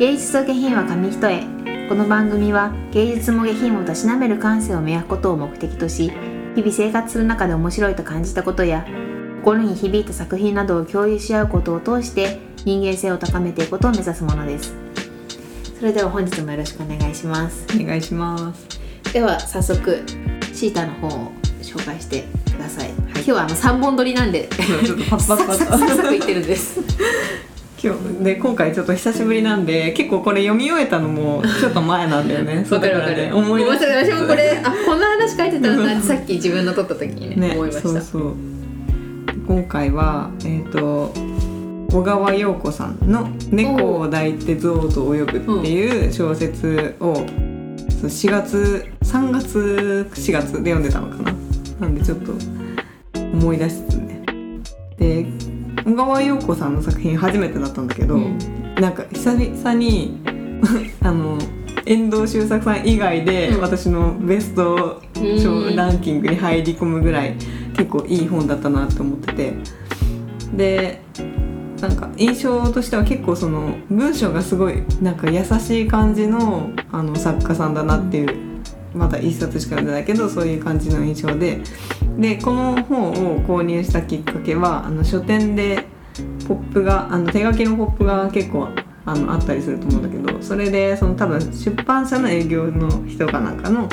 芸術と下品は紙一重。この番組は芸術も下品もたしなめる感性を磨くことを目的とし日々生活する中で面白いと感じたことや心に響いた作品などを共有し合うことを通して人間性を高めていくことを目指すものです。それでは本日もよろしくお願いします。お願いします。では早速シータの方を紹介してください、今日はあの3本撮りなんで。ちょっとパッパッパサクサクサクッいってるんです今日で今回ちょっと久しぶりなんで結構これ読み終えたのもちょっと前なんだよね わかるわかる。ね思い出し私もこれあこんな話書いてたんだってさっき自分の撮った時にねね思いました。そうそう。今回はえっ、と小川陽子さんの「猫を抱いて象と泳ぐ」っていう小説をそう4月3月4月で読んでたのかな。なんでちょっと思い出しつつね。で小川陽子さんの作品初めてだったんだけど、うん。なんか久々に あの遠藤周作さん以外でうん。私のベストうん。ランキングに入り込むぐらい結構いい本だったなと思ってて。でなんか印象としては結構その文章がすごいなんか優しい感じのあの作家さんだなっていうまだ一冊しか読んでないけどそういう感じの印象ででこの本を購入したきっかけはあの書店でポップがあの手書きのポップが結構あのあったりすると思うんだけどそれでその多分出版社の営業の人かなんかの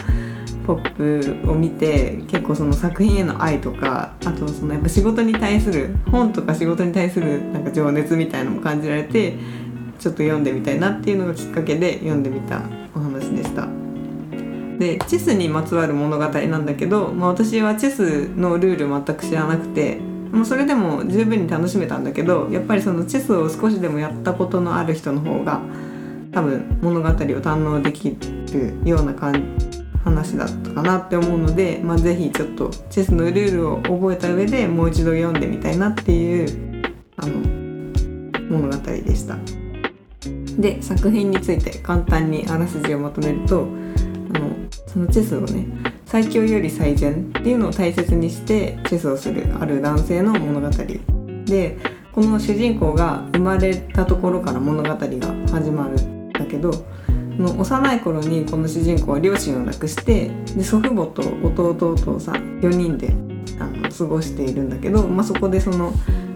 ポップを見て結構その作品への愛とかあとそのやっぱ仕事に対する本とか仕事に対するなんか情熱みたいなのも感じられてちょっと読んでみたいなっていうのがきっかけで読んでみたお話でした。でチェスにまつわる物語なんだけど、まあ、私はチェスのルール全く知らなくて、まあ、それでも十分に楽しめたんだけどやっぱりそのチェスを少しでもやったことのある人の方が多分物語を堪能できるような感話だったかなって思うので、まあ、ぜひちょっとチェスのルールを覚えた上でもう一度読んでみたいなっていうあの物語でした。で作品について簡単にあらすじをまとめるとあのそのチェスをね最強より最善っていうのを大切にしてチェスをするある男性の物語。でこの主人公が生まれたところから物語が始まるんだけどの幼い頃にこの主人公は両親を亡くしてで祖父母と弟お父さ4人であの過ごしているんだけど、まあ、そこでその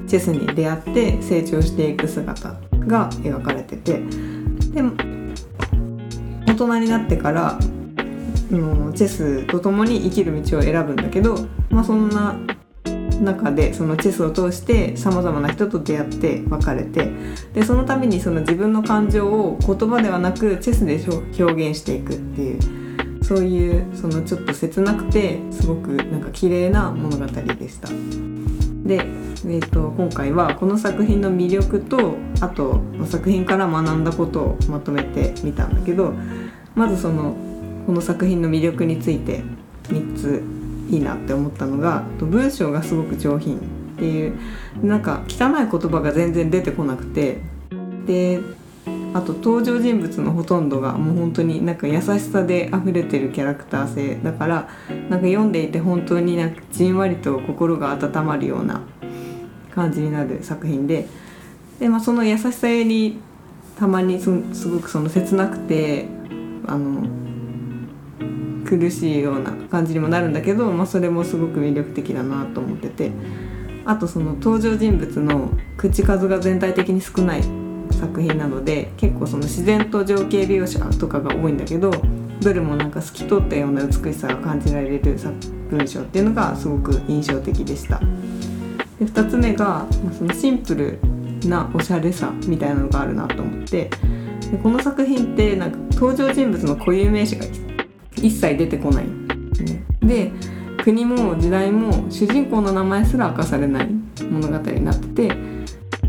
チェスに出会って成長していく姿が描かれててで大人になってからうんチェスと共に生きる道を選ぶんだけど、まあ、そんな中でそのチェスを通してさまざまな人と出会って別れてでその度にその自分の感情を言葉ではなくチェスで表現していくっていうそういうそのちょっと切なくてすごくなんか綺麗な物語でした。で、えー、と今回はこの作品の魅力とあと作品から学んだことをまとめてみたんだけどまずそのこの作品の魅力について3ついいなって思ったのが文章がすごく上品っていうなんか汚い言葉が全然出てこなくてであと登場人物のほとんどがもう本当になんか優しさで溢れてるキャラクター性だからなんか読んでいて本当になんかじんわりと心が温まるような感じになる作品でで、まあ、その優しさにたまにすごくその切なくてあの苦しいような感じにもなるんだけど、まあ、それもすごく魅力的だなと思っててあとその登場人物の口数が全体的に少ない作品なので結構その自然と情景描写とかが多いんだけどどれもなんか透き通ったような美しさが感じられる作文章っていうのがすごく印象的でした。で2つ目がまそのシンプルなおしゃれさみたいなのがあるなと思ってでこの作品ってなんか登場人物の固有名詞が一一切出てこない、ね、で国も時代も主人公の名前すら明かされない物語になってて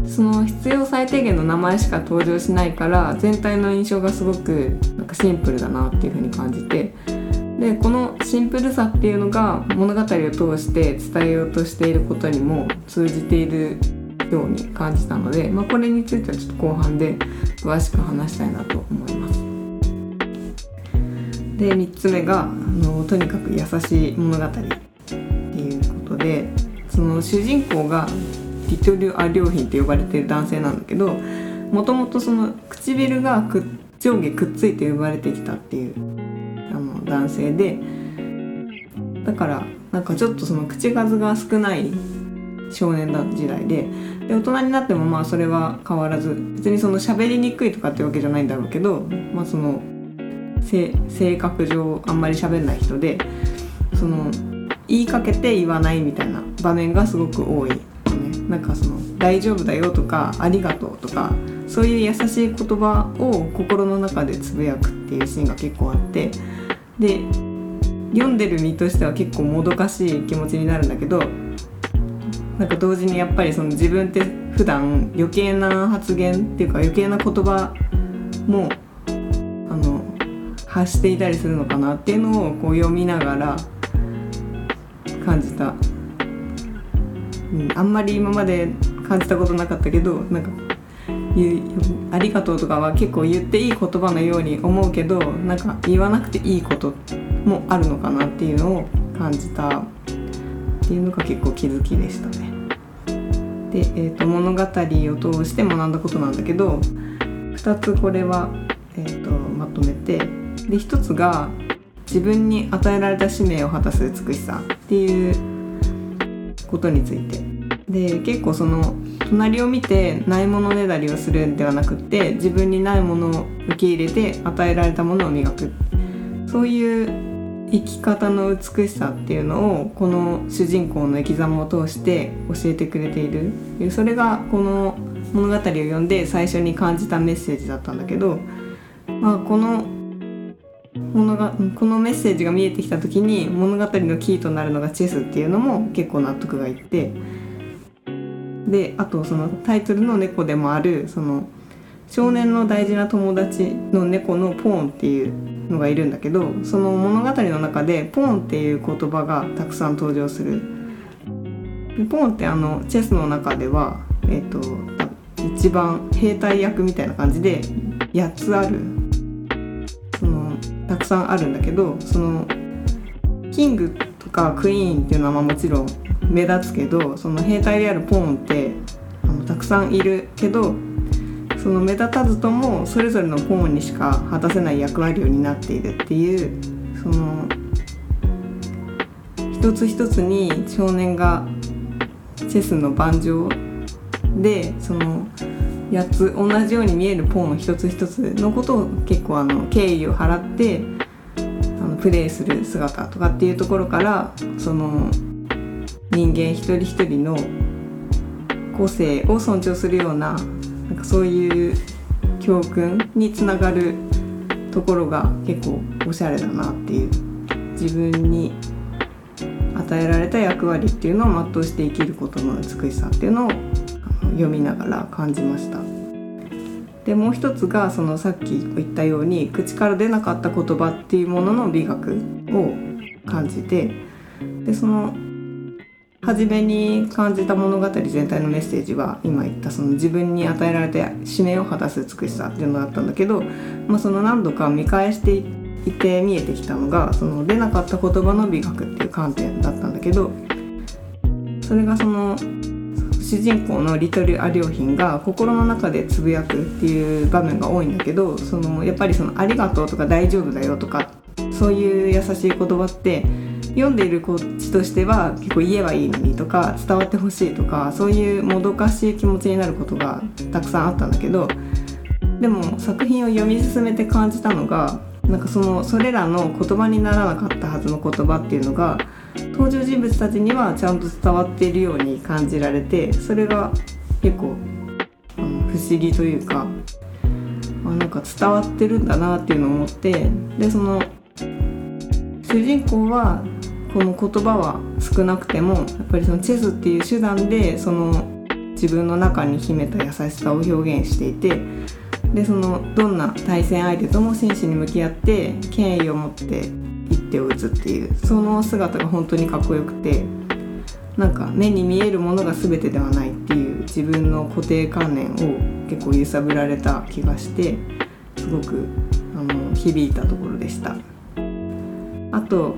その必要最低限の名前しか登場しないから全体の印象がすごくなんかシンプルだなっていう風に感じてでこのシンプルさっていうのが物語を通して伝えようとしていることにも通じているように感じたので、まあ、これについてはちょっと後半で詳しく話したいなと思います。で3つ目があのとにかく優しい物語っていうことでその主人公がリトル・ア・良品って呼ばれてる男性なんだけどもともとその唇がく上下くっついて生まれてきたっていうあの男性でだからなんかちょっとその口数が少ない少年だ時代でで大人になってもまあそれは変わらず別にその喋りにくいとかってわけじゃないんだろうけど、まあ、その性格上あんまり喋んない人でその言いかけて言わないみたいな場面がすごく多い、ね、なんかその「大丈夫だよ」とか「ありがとう」とかそういう優しい言葉を心の中でつぶやくっていうシーンが結構あってで読んでる身としては結構もどかしい気持ちになるんだけどなんか同時にやっぱりその自分って普段余計な発言っていうか余計な言葉もあの発していたりするのかなっていうのをこう読みながら感じた、うん、あんまり今まで感じたことなかったけどなんかありがとうとかは結構言っていい言葉のように思うけどなんか言わなくていいこともあるのかなっていうのを感じたっていうのが結構気づきでしたね。で、えーと、物語を通して学んだことなんだけど2つこれは、えーと、とまとめてで1つが自分に与えられた使命を果たす美しさっていうことについて。で結構その隣を見てないものねだりをするんではなくって自分にないものを受け入れて与えられたものを磨く。そういう生き方の美しさっていうのをこの主人公の生き様を通して教えてくれている。それがこの物語を読んで最初に感じたメッセージだったんだけど、まあ、この物がこのメッセージが見えてきた時に物語のキーとなるのがチェスっていうのも結構納得がいってであとそのタイトルの猫でもあるその少年の大事な友達の猫のポーンっていうのがいるんだけどその物語の中でポーンっていう言葉がたくさん登場する。ポーンってあのチェスの中では、えーと、と一番兵隊役みたいな感じで8つあるたくさんあるんだけどそのキングとかクイーンっていうのはまあもちろん目立つけどその兵隊であるポーンってあのたくさんいるけどその目立たずともそれぞれのポーンにしか果たせない役割を担っているっていうその一つ一つに少年がチェスの盤上でその8つ同じように見えるポーン一つ一つのことを結構あの敬意を払ってあのプレーする姿とかっていうところからその人間一人一人の個性を尊重するようななんかそういう教訓につながるところが結構おしゃれだなっていう自分に与えられた役割っていうのを全うして生きることの美しさっていうのを読みながら感じました。でもう一つがそのさっき言ったように口から出なかった言葉っていうものの美学を感じてでその初めに感じた物語全体のメッセージは今言ったその自分に与えられた使命を果たす美しさっていうのだったんだけど、まあ、その何度か見返していて見えてきたのがその出なかった言葉の美学っていう観点だったんだけどそれがその主人公のリトル・アリョーヒンが心の中でつぶやくっていう場面が多いんだけどそのやっぱりその「ありがとう」とか「大丈夫だよ」とかそういう優しい言葉って読んでいるこっちとしては結構言えばいいのにとか伝わってほしいとかそういうもどかしい気持ちになることがたくさんあったんだけどでも作品を読み進めて感じたのがなんかそのそれらの言葉にならなかったはずの言葉っていうのが登場人物たちにはちゃんと伝わっているように感じられてそれが結構不思議というかあなんか伝わってるんだなっていうのを思ってでその主人公はこの言葉は少なくてもやっぱりそのチェスっていう手段でその自分の中に秘めた優しさを表現していてでそのどんな対戦相手とも真摯に向き合って権威を持って一手を打つっていうその姿が本当にかっこよくてなんか目に見えるものが全てではないっていう自分の固定観念を結構揺さぶられた気がしてすごくあの響いたところでした。あと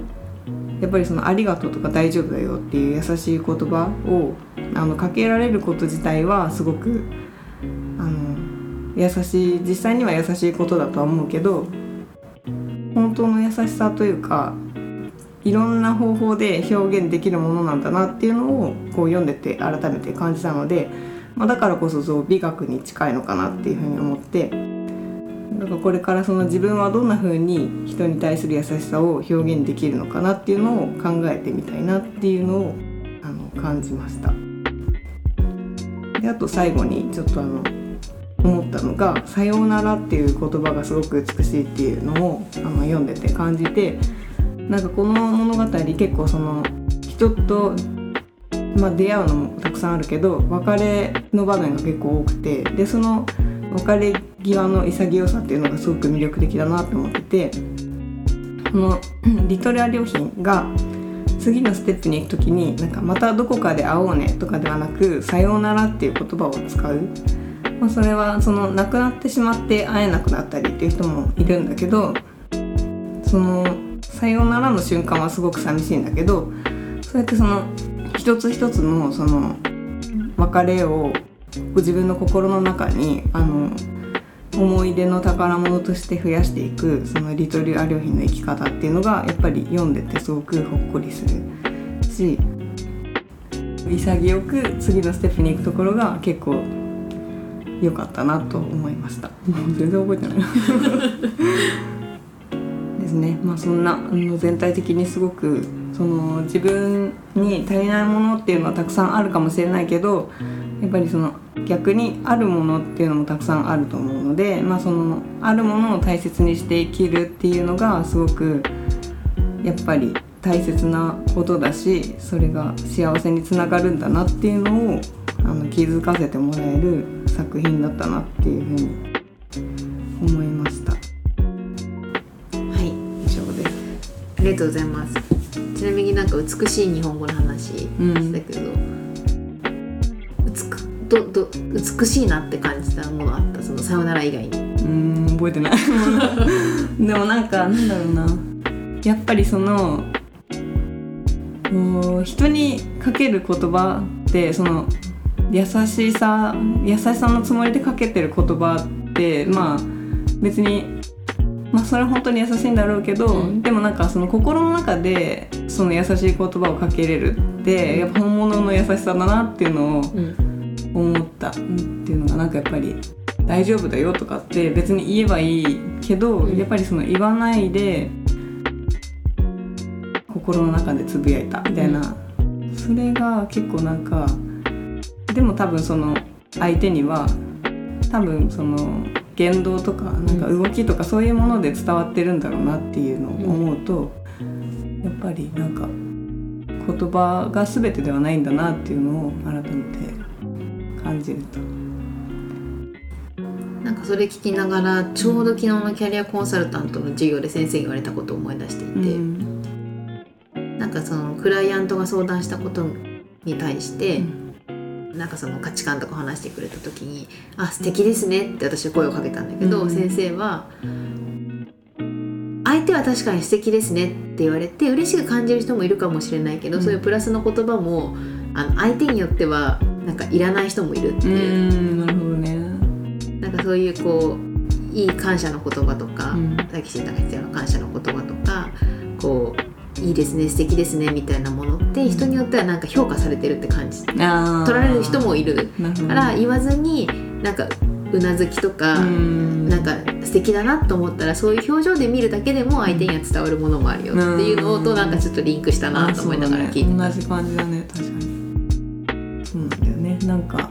やっぱりその「ありがとう」とか「大丈夫だよ」っていう優しい言葉をあのかけられること自体はすごくあの優しい実際には優しいことだとは思うけど本当の優しさというかいろんな方法で表現できるものなんだなっていうのをこう読んでて改めて感じたので、まあ、だからこそそう美学に近いのかなっていうふうに思ってだかこれからその自分はどんな風に人に対する優しさを表現できるのかなっていうのを考えてみたいなっていうのをあの感じました。であと最後にちょっとあの思ったのが「さようなら」っていう言葉がすごく美しいっていうのをあの読んでて感じてなんかこの物語結構その人と、まあ、出会うのもたくさんあるけど別れの場面が結構多くてでその別れ際の潔さっていうのがすごく魅力的だなと思っててこの リトルア良品が次のステップに行く時になんかまたどこかで会おうねとかではなくさようならっていう言葉を使う、まあ、それはその亡くなってしまって会えなくなったりっていう人もいるんだけどそのさようならの瞬間はすごく寂しいんだけどそうやってその一つ一つのその別れを自分の心の中にあの思い出の宝物として増やしていくそのリトルアリョヒの生き方っていうのがやっぱり読んでてすごくほっこりするし潔く次のステップに行くところが結構良かったなと思いました。全然覚えてない ですね。まあそんなあの全体的にすごくその自分に足りないものっていうのはたくさんあるかもしれないけどやっぱりその逆にあるものっていうのもたくさんあると思うので、まあ、そのあるものを大切にして生きるっていうのがすごくやっぱり大切なことだしそれが幸せにつながるんだなっていうのをあの気づかせてもらえる作品だったなっていうふうに思いました。はい。以上です。ありがとうございます。ちなみになんか美しい日本語の話だけど、どど美しいなって感じたものあった？そのさよなら以外に。うん覚えてない。でもなんかなんだろうな。やっぱりそのもう人にかける言葉ってその優しさ優しさのつもりでかけてる言葉ってまあ別にまあそれは本当に優しいんだろうけど、うん、でもなんかその心の中でその優しい言葉をかけれるってやっぱ本物の優しさだなっていうのを、うん。思ったっていうのがなんかやっぱり大丈夫だよとかって別に言えばいいけど、やっぱりその言わないで心の中でつぶやいたみたいな、それが結構なんかでも多分その相手には多分その言動とかなんか動きとかそういうもので伝わってるんだろうなっていうのを思うと、やっぱりなんか言葉が全てではないんだなっていうのを改めて感じると。なんかそれ聞きながらちょうど昨日のキャリアコンサルタントの授業で先生に言われたことを思い出していて、うん、なんかそのクライアントが相談したことに対して、うん、なんかその価値観とか話してくれた時に「あ素敵ですね」って私は声をかけたんだけど、うん、先生は相手は確かに素敵ですねって言われて嬉しく感じる人もいるかもしれないけど、そういうプラスの言葉もあの相手によってはなんかいらない人もいるっていう。なるほどね。なんかそういうこういい感謝の言葉とか大吉さんが言ったような感謝の言葉とかこういいですね素敵ですねみたいなものって人によってはなんか評価されてるって感じ。取られる人もいる。から言わずになんかうなずきとかなんか素敵だなと思ったらそういう表情で見るだけでも相手には伝わるものもあるよっていうのとなんかちょっとリンクしたなと思いながら聞いてた、ね、同じ感じだね確かに。そうなんだよね。なんか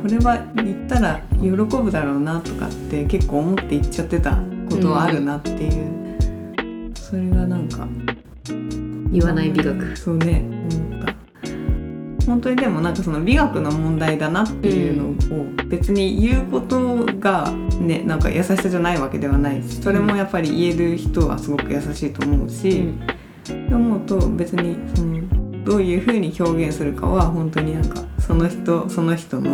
これは言ったら喜ぶだろうなとかって結構思って言っちゃってたことはあるなっていう、うん、それがなんか言わない美学。そうね。思った本当にでもなんかその美学の問題だなっていうのを別に言うことがねなんか優しさじゃないわけではないしそれもやっぱり言える人はすごく優しいと思うし、うん、思うと別にそのどういうふうに表現するかは本当になんかその人その人の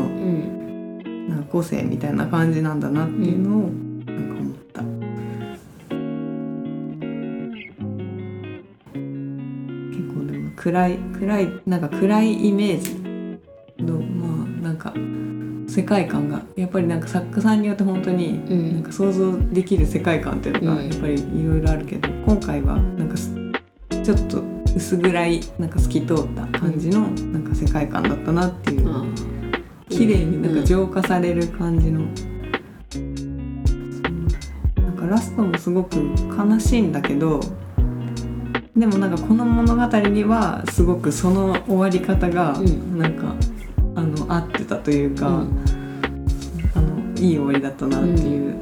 なんか個性みたいな感じなんだなっていうのをなん暗い暗いなんか暗いイメージのまあなんか世界観がやっぱりなんか作家さんによって本当にうん。なんか想像できる世界観っていうのがうん。やっぱりいろいろあるけど、今回はなんかすちょっと薄暗いなんか透き通った感じのなんか世界観だったなっていう、あ綺麗になんか浄化される感じの、なんかラストもすごく悲しいんだけどでもなんかこの物語にはすごくその終わり方がうん。なんか、あの合ってたというか、うん。あのいい終わりだったなっていう、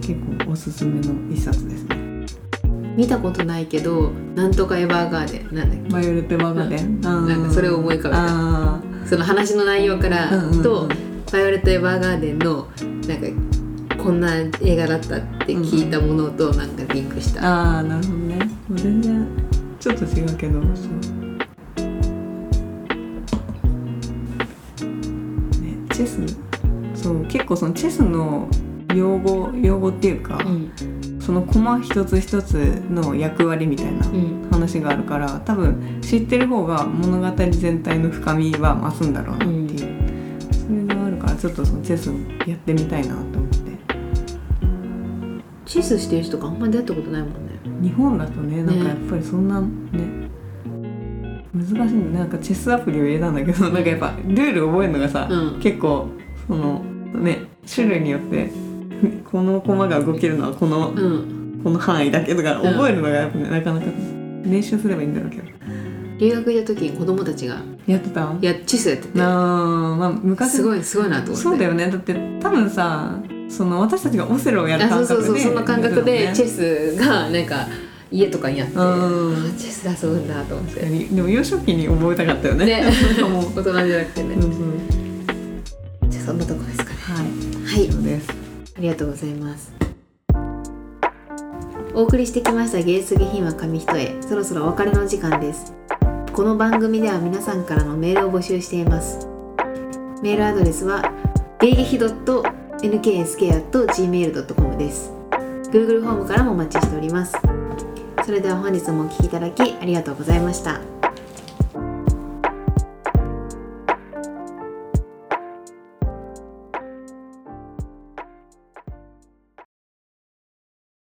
結構おすすめの一冊ですね。見たことないけどなんとかエヴァーガーデン。なんだっバイオレット・エヴァーガーデン、うん。なんかそれを思い浮かべた。その話の内容からうんうんうんと「バイオレット・エヴァーガーデン」のなんかこんな映画だったって聞いたものとなんかリンクした、ああなるほどね。もう全然ちょっと違うけどそう、ね、チェスそう結構そのチェスの用語用語っていうか、うん。その駒一つ一つの役割みたいなうん。話があるから多分知ってる方が物語全体の深みは増すんだろうなっていう、それがあるからちょっとそのチェスをやってみたいなと思って。チェスしてる人があんま出会ったことないもんね日本だとねなんかやっぱりそんなね難しいね。なんかチェスアプリを入れたんだけどなんかやっぱルール覚えるのがさ、うん。結構そのね種類によってこの駒が動けるのはこのうん。この範囲だけとかん。覚えるのがやっぱね、なかなか練習すればいいんだろうけど。留学行った時に子供たちがやってた？やチェスやってて。なあまあ昔すごいすごいなと思って。そうだよね。だって多分さその私たちがオセロをやるあそうそう感覚でそうその感覚でチェススがなんか家とかにあってうん。あチェスで遊ぶんだと思って。でも幼少期に覚えたかったよね。大人じゃなくてね。そうそうじゃあそんなとこですかね。はい。はい。ありがとうございます。お送りしてきました芸術下品は紙一重そろそろお別れの時間です。この番組では皆さんからのメールを募集しています。メールアドレスは芸劇 .nksk.gmail.com です。Google フォームからもお待ちしております。それでは本日もお聴きいただきありがとうございました。